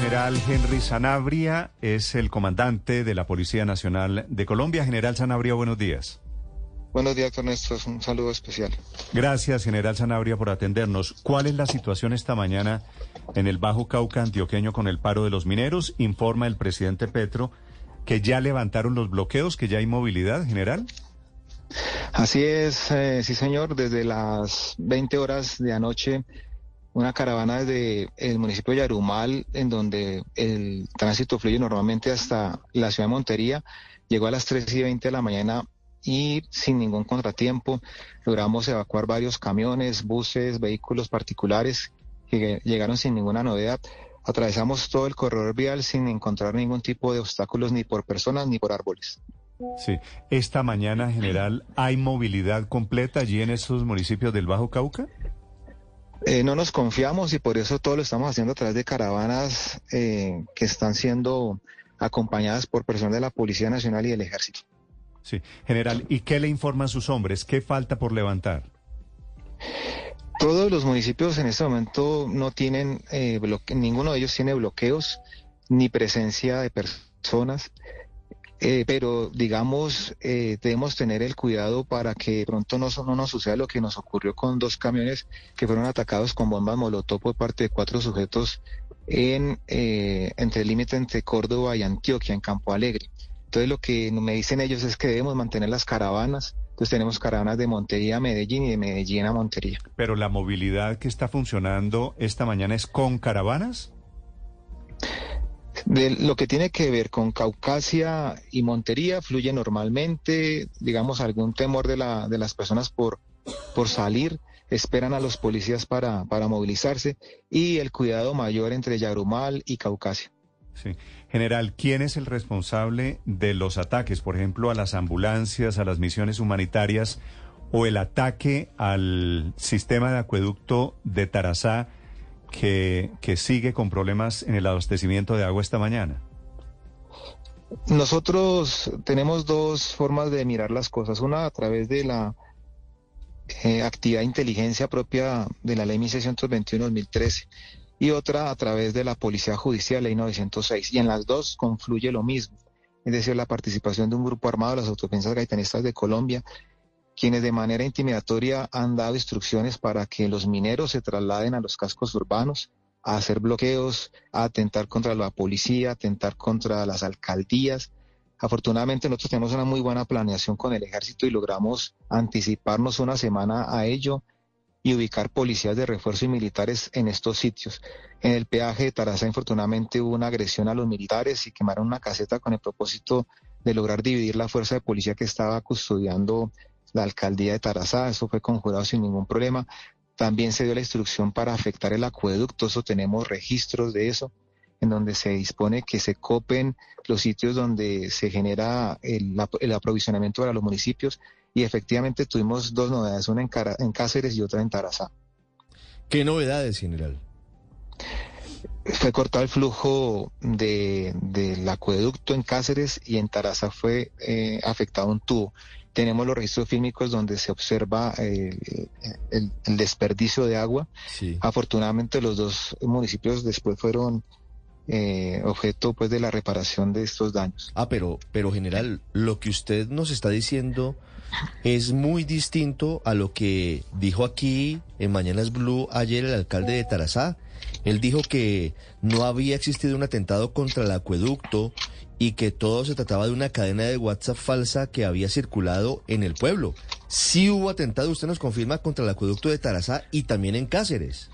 general Henry Sanabria es el comandante de la Policía Nacional de Colombia. General Sanabria, buenos días. Buenos días, Ernesto. Un saludo especial. Gracias, general Sanabria, por atendernos. ¿Cuál es la situación esta mañana en el Bajo Cauca antioqueño con el paro de los mineros? Informa el presidente Petro que ya levantaron los bloqueos, que ya hay movilidad, general. Así es, eh, sí señor, desde las 20 horas de anoche una caravana desde el municipio de Yarumal, en donde el tránsito fluye normalmente hasta la ciudad de Montería, llegó a las 3 y 20 de la mañana y sin ningún contratiempo logramos evacuar varios camiones, buses, vehículos particulares que llegaron sin ninguna novedad. Atravesamos todo el corredor vial sin encontrar ningún tipo de obstáculos ni por personas ni por árboles. Sí, esta mañana, general, ¿hay movilidad completa allí en esos municipios del Bajo Cauca? Eh, no nos confiamos y por eso todo lo estamos haciendo a través de caravanas eh, que están siendo acompañadas por personas de la Policía Nacional y del Ejército. Sí, general, ¿y qué le informan sus hombres? ¿Qué falta por levantar? Todos los municipios en este momento no tienen, eh, ninguno de ellos tiene bloqueos ni presencia de personas. Eh, pero digamos, eh, debemos tener el cuidado para que pronto no, no, nos suceda lo que nos ocurrió con dos camiones que fueron atacados con bombas molotov por parte de cuatro sujetos en eh, entre el límite entre Córdoba y Antioquia, en Campo Alegre. Entonces lo que me dicen ellos es que debemos mantener las caravanas. Entonces tenemos caravanas de Montería a Medellín y de Medellín a Montería. Pero la movilidad que está funcionando esta mañana es con caravanas. De lo que tiene que ver con Caucasia y Montería fluye normalmente, digamos, algún temor de, la, de las personas por, por salir, esperan a los policías para, para movilizarse y el cuidado mayor entre Yarumal y Caucasia. Sí. General, ¿quién es el responsable de los ataques, por ejemplo, a las ambulancias, a las misiones humanitarias o el ataque al sistema de acueducto de Tarazá? Que, sigue con problemas en el abastecimiento de agua esta mañana? Nosotros tenemos dos formas de mirar las cosas. Una a través de la eh, actividad de inteligencia propia de la ley 1621-2013 y otra a través de la Policía Judicial, ley 906. Y en las dos confluye lo mismo, es decir, la participación de un grupo armado de las autodefensas gaitanistas de Colombia quienes de manera intimidatoria han dado instrucciones para que los mineros se trasladen a los cascos urbanos a hacer bloqueos, a atentar contra la policía, a atentar contra las alcaldías. Afortunadamente nosotros tenemos una muy buena planeación con el ejército y logramos anticiparnos una semana a ello y ubicar policías de refuerzo y militares en estos sitios. En el peaje de Taraza, infortunadamente, hubo una agresión a los militares y quemaron una caseta con el propósito de lograr dividir la fuerza de policía que estaba custodiando la alcaldía de Tarazá, eso fue conjurado sin ningún problema. También se dio la instrucción para afectar el acueducto, eso tenemos registros de eso, en donde se dispone que se copen los sitios donde se genera el, aprovisionamiento para los municipios y efectivamente tuvimos dos novedades, una en, Cáceres y otra en Tarazá. ¿Qué novedades, general? Fue cortado el flujo del acueducto en Cáceres y en Tarazá fue eh, afectado un tubo tenemos los registros fílmicos donde se observa el, desperdicio de agua. Afortunadamente los dos municipios después fueron eh, objeto pues de la reparación de estos daños. Ah, pero, pero general, lo que usted nos está diciendo es muy distinto a lo que dijo aquí en Mañanas Blue ayer el alcalde de Tarazá. Él dijo que no había existido un atentado contra el acueducto y que todo se trataba de una cadena de WhatsApp falsa que había circulado en el pueblo. Sí hubo atentado, usted nos confirma, contra el acueducto de Tarazá y también en Cáceres.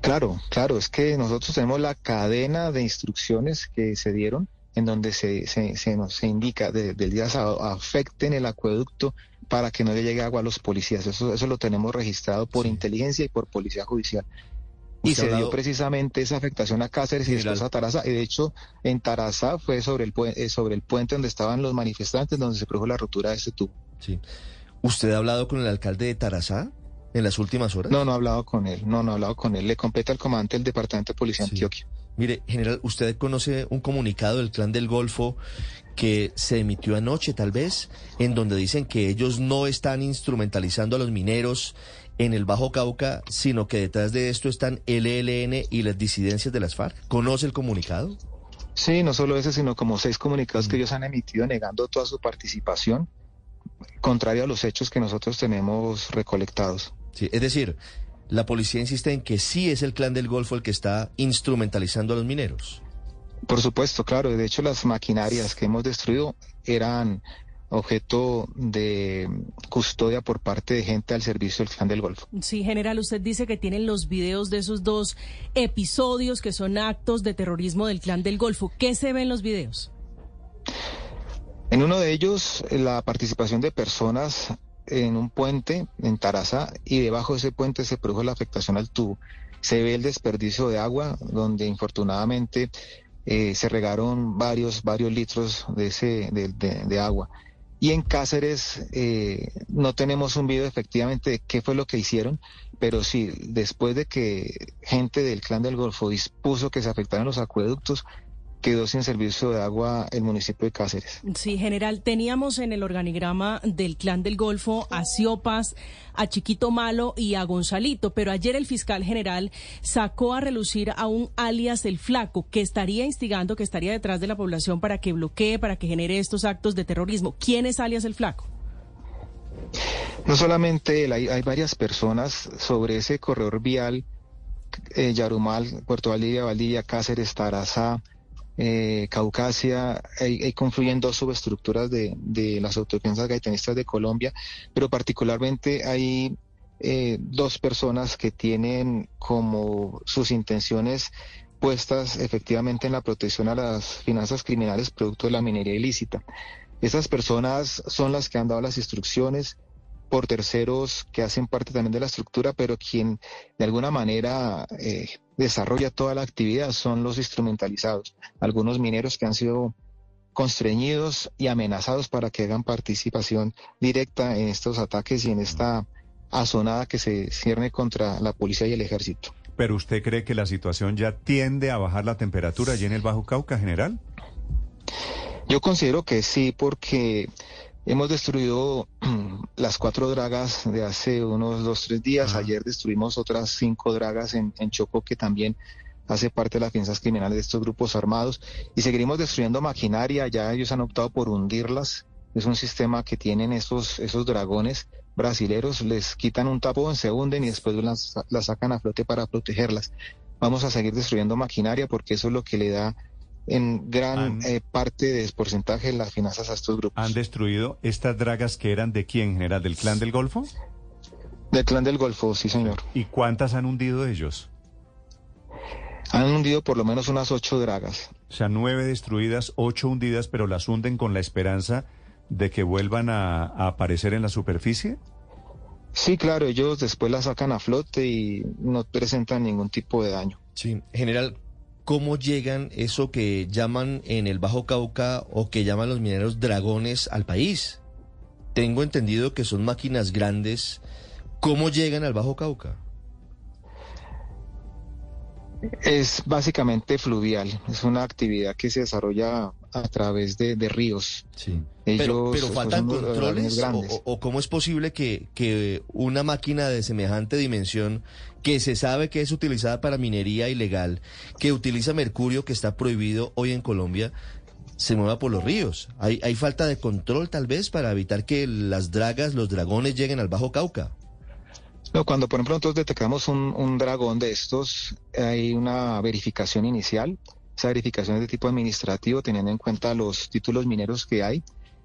Claro, claro, es que nosotros tenemos la cadena de instrucciones que se dieron en donde se, se, nos se indica del día sábado afecten el acueducto para que no le llegue agua a los policías. Eso, eso lo tenemos registrado por inteligencia y por policía judicial. Y se dio precisamente esa afectación a Cáceres y después a Taraza. Y de hecho, en Taraza fue sobre el, eh, sobre el puente donde estaban los manifestantes, donde se produjo la rotura de ese tubo. Sí. ¿Usted ha hablado con el alcalde de Tarazá en las últimas horas? No, no ha hablado con él. No, no ha hablado con él. Le completa el comandante del Departamento de Policía Antioquia. Mire, general, ¿usted conoce un comunicado del Clan del Golfo que se emitió anoche, tal vez, en donde dicen que ellos no están instrumentalizando a los mineros en el Bajo Cauca, sino que detrás de esto están el ELN y las disidencias de las FARC? ¿Conoce el comunicado? Sí, no solo ese, sino como seis comunicados que ellos han emitido negando toda su participación, contrario a los hechos que nosotros tenemos recolectados. Sí, es decir, la policía insiste en que sí es el clan del Golfo el que está instrumentalizando a los mineros. Por supuesto, claro. De hecho, las maquinarias que hemos destruido eran objeto de custodia por parte de gente al servicio del clan del Golfo. Sí, general, usted dice que tienen los videos de esos dos episodios que son actos de terrorismo del clan del Golfo. ¿Qué se ve en los videos? En uno de ellos, la participación de personas en un puente en Tarazá y debajo de ese puente se produjo la afectación al tubo. Se ve el desperdicio de agua, donde infortunadamente eh, se regaron varios, varios litros de, ese, de, agua. Y en Cáceres eh, no tenemos un video efectivamente de qué fue lo que hicieron, pero sí, después de que gente del clan del Golfo dispuso que se afectaran los acueductos, quedó sin servicio de agua el municipio de Cáceres. Sí, general, teníamos en el organigrama del Clan del Golfo a Siopas, a Chiquito Malo y a Gonzalito, pero ayer el fiscal general sacó a relucir a un alias el Flaco, que estaría instigando, que estaría detrás de la población para que bloquee, para que genere estos actos de terrorismo. ¿Quién es alias el Flaco? No solamente él, hay, varias personas sobre ese corredor vial, eh, Yarumal, Puerto Valdivia, Valdivia, Cáceres, Tarazá, eh, Caucasia, ahí, confluyen dos subestructuras de, las autodefensas gaitanistas de Colombia, pero particularmente hay eh, dos personas que tienen como sus intenciones puestas efectivamente en la protección a las finanzas criminales producto de la minería ilícita. Esas personas son las que han dado las instrucciones por terceros que hacen parte también de la estructura, pero quien de alguna manera eh, desarrolla toda la actividad son los instrumentalizados, algunos mineros que han sido constreñidos y amenazados para que hagan participación directa en estos ataques y en esta azonada que se cierne contra la policía y el ejército. ¿Pero usted cree que la situación ya tiende a bajar la temperatura allí en el Bajo Cauca, general? Yo considero que sí, porque hemos destruido las cuatro dragas de hace unos dos, tres días. Ayer destruimos otras cinco dragas en, en Choco que también hace parte de las fianzas criminales de estos grupos armados. Y seguiremos destruyendo maquinaria. Ya ellos han optado por hundirlas. Es un sistema que tienen esos, esos dragones brasileros. Les quitan un tapón, se hunden y después las, las sacan a flote para protegerlas. Vamos a seguir destruyendo maquinaria porque eso es lo que le da en gran eh, parte de porcentaje las finanzas a estos grupos. ¿Han destruido estas dragas que eran de quién, general? ¿Del clan del Golfo? Del clan del Golfo, sí, señor. ¿Y cuántas han hundido ellos? Han hundido por lo menos unas ocho dragas. O sea, nueve destruidas, ocho hundidas, pero las hunden con la esperanza de que vuelvan a, a aparecer en la superficie. Sí, claro, ellos después las sacan a flote y no presentan ningún tipo de daño. Sí, general, cómo llegan eso que llaman en el Bajo Cauca o que llaman los mineros dragones al país. Tengo entendido que son máquinas grandes. ¿Cómo llegan al Bajo Cauca? Es básicamente fluvial, es una actividad que se desarrolla a través de, ríos. Sí. pero, pero faltan controles o, o, cómo es posible que, que una máquina de semejante dimensión que se sabe que es utilizada para minería ilegal, que utiliza mercurio que está prohibido hoy en Colombia, se mueva por los ríos. Hay, hay falta de control tal vez para evitar que las dragas, los dragones lleguen al Bajo Cauca. No, cuando por ejemplo nosotros detectamos un, un dragón de estos, hay una verificación inicial. Esa verificación es de tipo administrativo, teniendo en cuenta los títulos mineros que hay.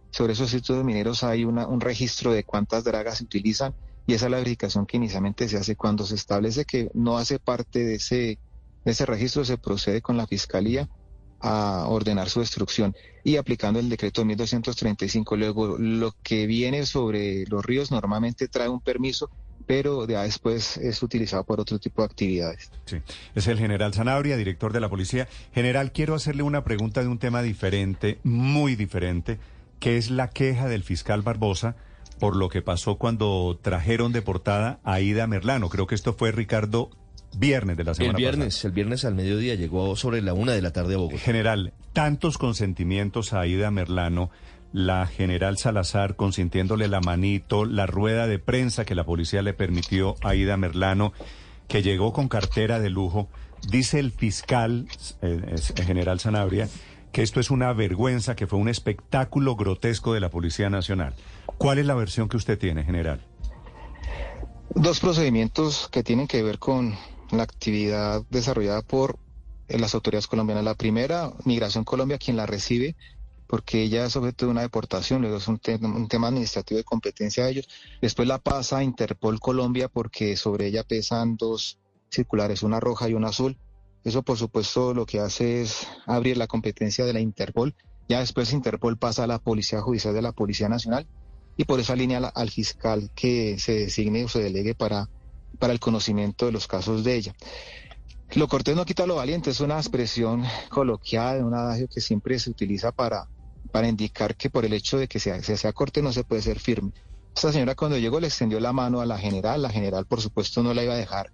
Sobre esos títulos mineros hay una, un registro de cuántas dragas se utilizan y esa es la verificación que inicialmente se hace cuando se establece que no hace parte de ese, de ese registro, se procede con la Fiscalía a ordenar su destrucción y aplicando el decreto 1235. Luego, lo que viene sobre los ríos normalmente trae un permiso, pero ya después es utilizado por otro tipo de actividades. Sí, es el general Zanabria, director de la policía. General, quiero hacerle una pregunta de un tema diferente, muy diferente, que es la queja del fiscal Barbosa por lo que pasó cuando trajeron deportada a Ida Merlano. Creo que esto fue Ricardo viernes de la semana El viernes, pasada. el viernes al mediodía llegó sobre la una de la tarde a Bogotá. General, tantos consentimientos a Ida Merlano, la general Salazar consintiéndole la manito, la rueda de prensa que la policía le permitió a Ida Merlano, que llegó con cartera de lujo. Dice el fiscal, eh, el general Sanabria, que esto es una vergüenza, que fue un espectáculo grotesco de la Policía Nacional. ¿Cuál es la versión que usted tiene, general? Dos procedimientos que tienen que ver con la actividad desarrollada por las autoridades colombianas. La primera, Migración Colombia, quien la recibe, porque ella es objeto de una deportación, luego es un, un tema administrativo de competencia de ellos. Después la pasa a Interpol Colombia porque sobre ella pesan dos circulares, una roja y una azul. Eso, por supuesto, lo que hace es abrir la competencia de la Interpol. Ya después Interpol pasa a la Policía Judicial de la Policía Nacional y por esa línea al fiscal que se designe o se delegue para, para el conocimiento de los casos de ella. Lo cortés no quita lo valiente, es una expresión coloquial, un adagio que siempre se utiliza para, para indicar que por el hecho de que sea, sea corte no se puede ser firme. Esta señora cuando llegó le extendió la mano a la general, la general por supuesto no la iba a dejar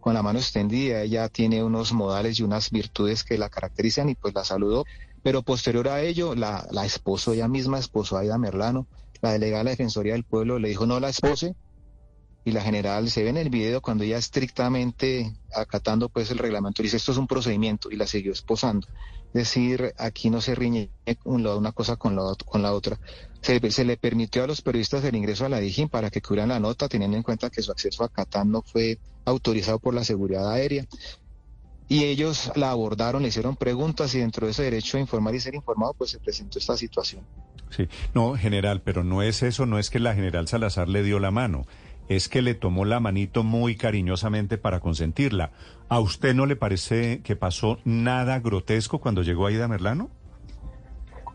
con la mano extendida, ella tiene unos modales y unas virtudes que la caracterizan y pues la saludó, pero posterior a ello la, la esposo, ella misma esposo a Aida Merlano, la delegada de la Defensoría del Pueblo le dijo no la espose y la general se ve en el video cuando ella estrictamente acatando pues el reglamento dice esto es un procedimiento y la siguió esposando. Decir, aquí no se riñe una cosa con la, con la otra. Se, le permitió a los periodistas el ingreso a la DIGIN para que cubrieran la nota, teniendo en cuenta que su acceso a Catán no fue autorizado por la seguridad aérea. Y ellos la abordaron, le hicieron preguntas y dentro de ese derecho a informar y ser informado, pues se presentó esta situación. Sí, no, general, pero no es eso, no es que la general Salazar le dio la mano es que le tomó la manito muy cariñosamente para consentirla. ¿A usted no le parece que pasó nada grotesco cuando llegó Aida Merlano?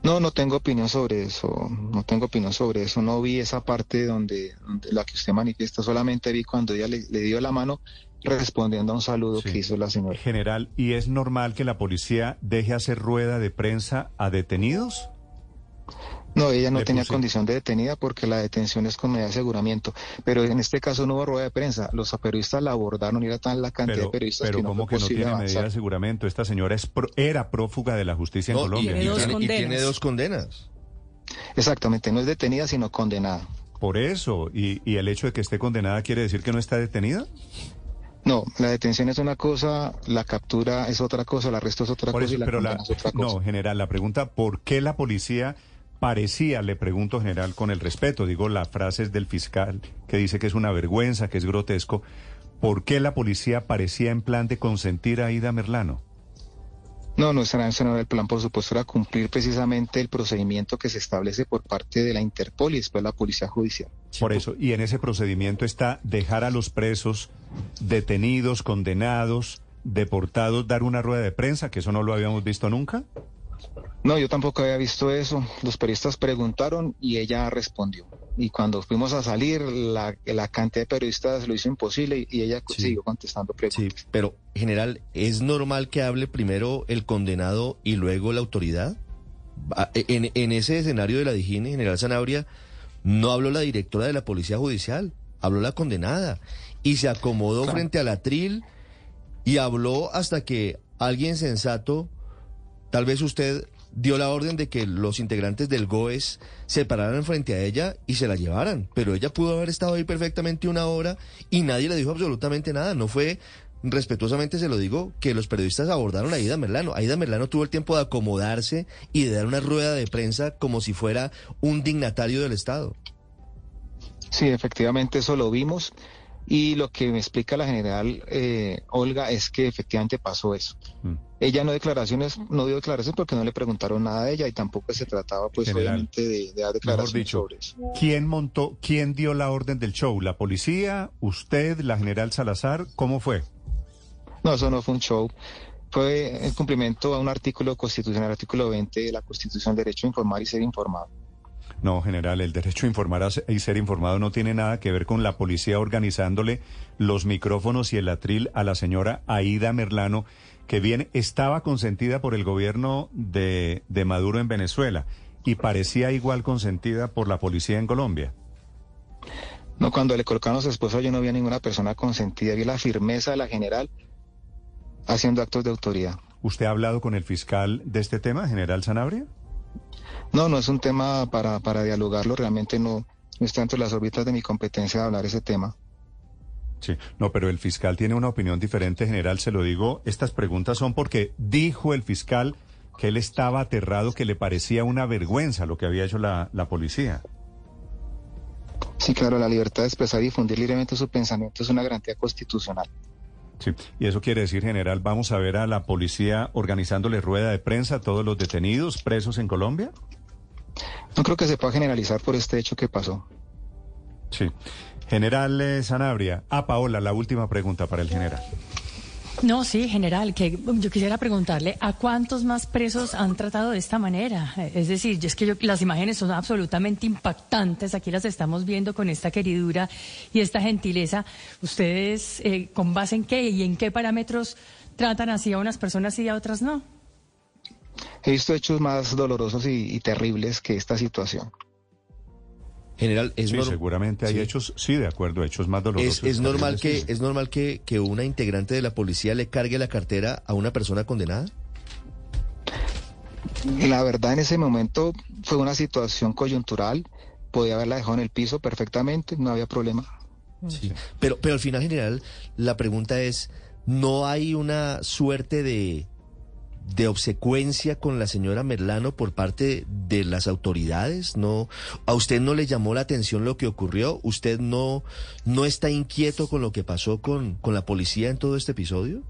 No, no tengo opinión sobre eso, no tengo opinión sobre eso, no vi esa parte donde, la que usted manifiesta, solamente vi cuando ella le, dio la mano respondiendo a un saludo que hizo la señora. General, ¿y es normal que la policía deje hacer rueda de prensa a detenidos? No, ella no tenía condición de detenida porque la detención es con medida de aseguramiento. Pero en este caso no hubo rueda de prensa. Los periodistas la abordaron y era tan la cantidad de periodistas pero que no ¿cómo que no tiene medida de aseguramiento? Esta señora es era prófuga de la justicia en Colombia. Y tiene, dos condenas. Exactamente, no es detenida sino condenada. Por eso, ¿Y, ¿y el hecho de que esté condenada quiere decir que no está detenida? No, la detención es una cosa, la captura es otra cosa, el arresto es otra cosa y la condena es otra cosa. No, general, la pregunta, ¿por qué la policía parecía, le pregunto general con el respeto, digo la frase es del fiscal que dice que es una vergüenza, que es grotesco, ¿por qué la policía parecía en plan de consentir a Ida Merlano? No, no, ese no era el plan, por supuesto, era cumplir precisamente el procedimiento que se establece por parte de la Interpol y después la Policía Judicial. Por eso, y en ese procedimiento está dejar a los presos detenidos, condenados, deportados, dar una rueda de prensa, que eso no lo habíamos visto nunca. No, yo tampoco había visto eso. Los periodistas preguntaron y ella respondió. Y cuando fuimos a salir, la, cantidad de periodistas lo hizo imposible y, ella siguió contestando preguntas. Sí, pero general, ¿es normal que hable primero el condenado y luego la autoridad? En, ese escenario de la Digine, general Zanabria, no habló la directora de la Policía Judicial, habló la condenada y se acomodó frente al atril y habló hasta que alguien sensato, tal vez usted dio la orden de que los integrantes del GOES se pararan frente a ella y se la llevaran. Pero ella pudo haber estado ahí perfectamente una hora y nadie le dijo absolutamente nada. No fue, respetuosamente se lo digo, que los periodistas abordaron a Aida Merlano. Aida Merlano tuvo el tiempo de acomodarse y de dar una rueda de prensa como si fuera un dignatario del Estado. Sí, efectivamente eso lo vimos. Y lo que me explica la general eh, Olga es que efectivamente pasó eso. Mm. Ella no declaraciones, no dio declaraciones porque no le preguntaron nada a ella y tampoco se trataba, pues, obviamente, de, dar declaraciones sobre eso. ¿Quién montó, quién dio la orden del show? ¿La policía? ¿Usted? ¿La general Salazar? ¿Cómo fue? No, eso no fue un show. Fue en cumplimiento a un artículo constitucional, artículo 20 de la Constitución, derecho a informar y ser informado. No, general, el derecho a informar y ser informado no tiene nada que ver con la policía organizándole los micrófonos y el atril a la señora Aida Merlano, que bien estaba consentida por el gobierno de, de Maduro en Venezuela y parecía igual consentida por la policía en Colombia. No, cuando le colocaron a su esposa yo no vi a ninguna persona consentida, vi la firmeza de la general haciendo actos de autoridad. ¿Usted ha hablado con el fiscal de este tema, general Sanabria? No, no es un tema para, para dialogarlo, realmente no, no está entre las órbitas de mi competencia de hablar ese tema. Sí, no, pero el fiscal tiene una opinión diferente, general, se lo digo. Estas preguntas son porque dijo el fiscal que él estaba aterrado, que le parecía una vergüenza lo que había hecho la, la policía. Sí, claro, la libertad de expresar y difundir libremente su pensamiento es una garantía constitucional. Sí, y eso quiere decir, general, vamos a ver a la policía organizándole rueda de prensa a todos los detenidos presos en Colombia. No creo que se pueda generalizar por este hecho que pasó. Sí. General eh, Sanabria. Ah, Paola, la última pregunta para el general. No, sí, general, que yo quisiera preguntarle a cuántos más presos han tratado de esta manera. Es decir, es que las imágenes son absolutamente impactantes. Aquí las estamos viendo con esta queridura y esta gentileza. ¿Ustedes eh, con base en qué y en qué parámetros tratan así a unas personas y a otras no? He visto hechos más dolorosos y terribles que esta situación. General, es sí, seguramente hay hechos, sí, de acuerdo, hechos más dolorosos. Es, normal que es normal que, que una integrante de la policía le cargue la cartera a una persona condenada. La verdad, en ese momento fue una situación coyuntural. Podía haberla dejado en el piso perfectamente, no había problema. Sí. Pero, pero al final, general, la pregunta es: ¿no hay una suerte de de obsecuencia con la señora Merlano por parte de las autoridades? ¿No, ¿A usted no le llamó la atención lo que ocurrió? ¿Usted no, no está inquieto con lo que pasó con, con la policía en todo este episodio?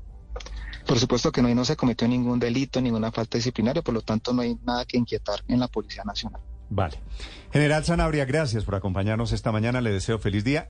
Por supuesto que no, y no se cometió ningún delito, ninguna falta disciplinaria, por lo tanto no hay nada que inquietar en la Policía Nacional. Vale. General Sanabria, gracias por acompañarnos esta mañana. Le deseo feliz día.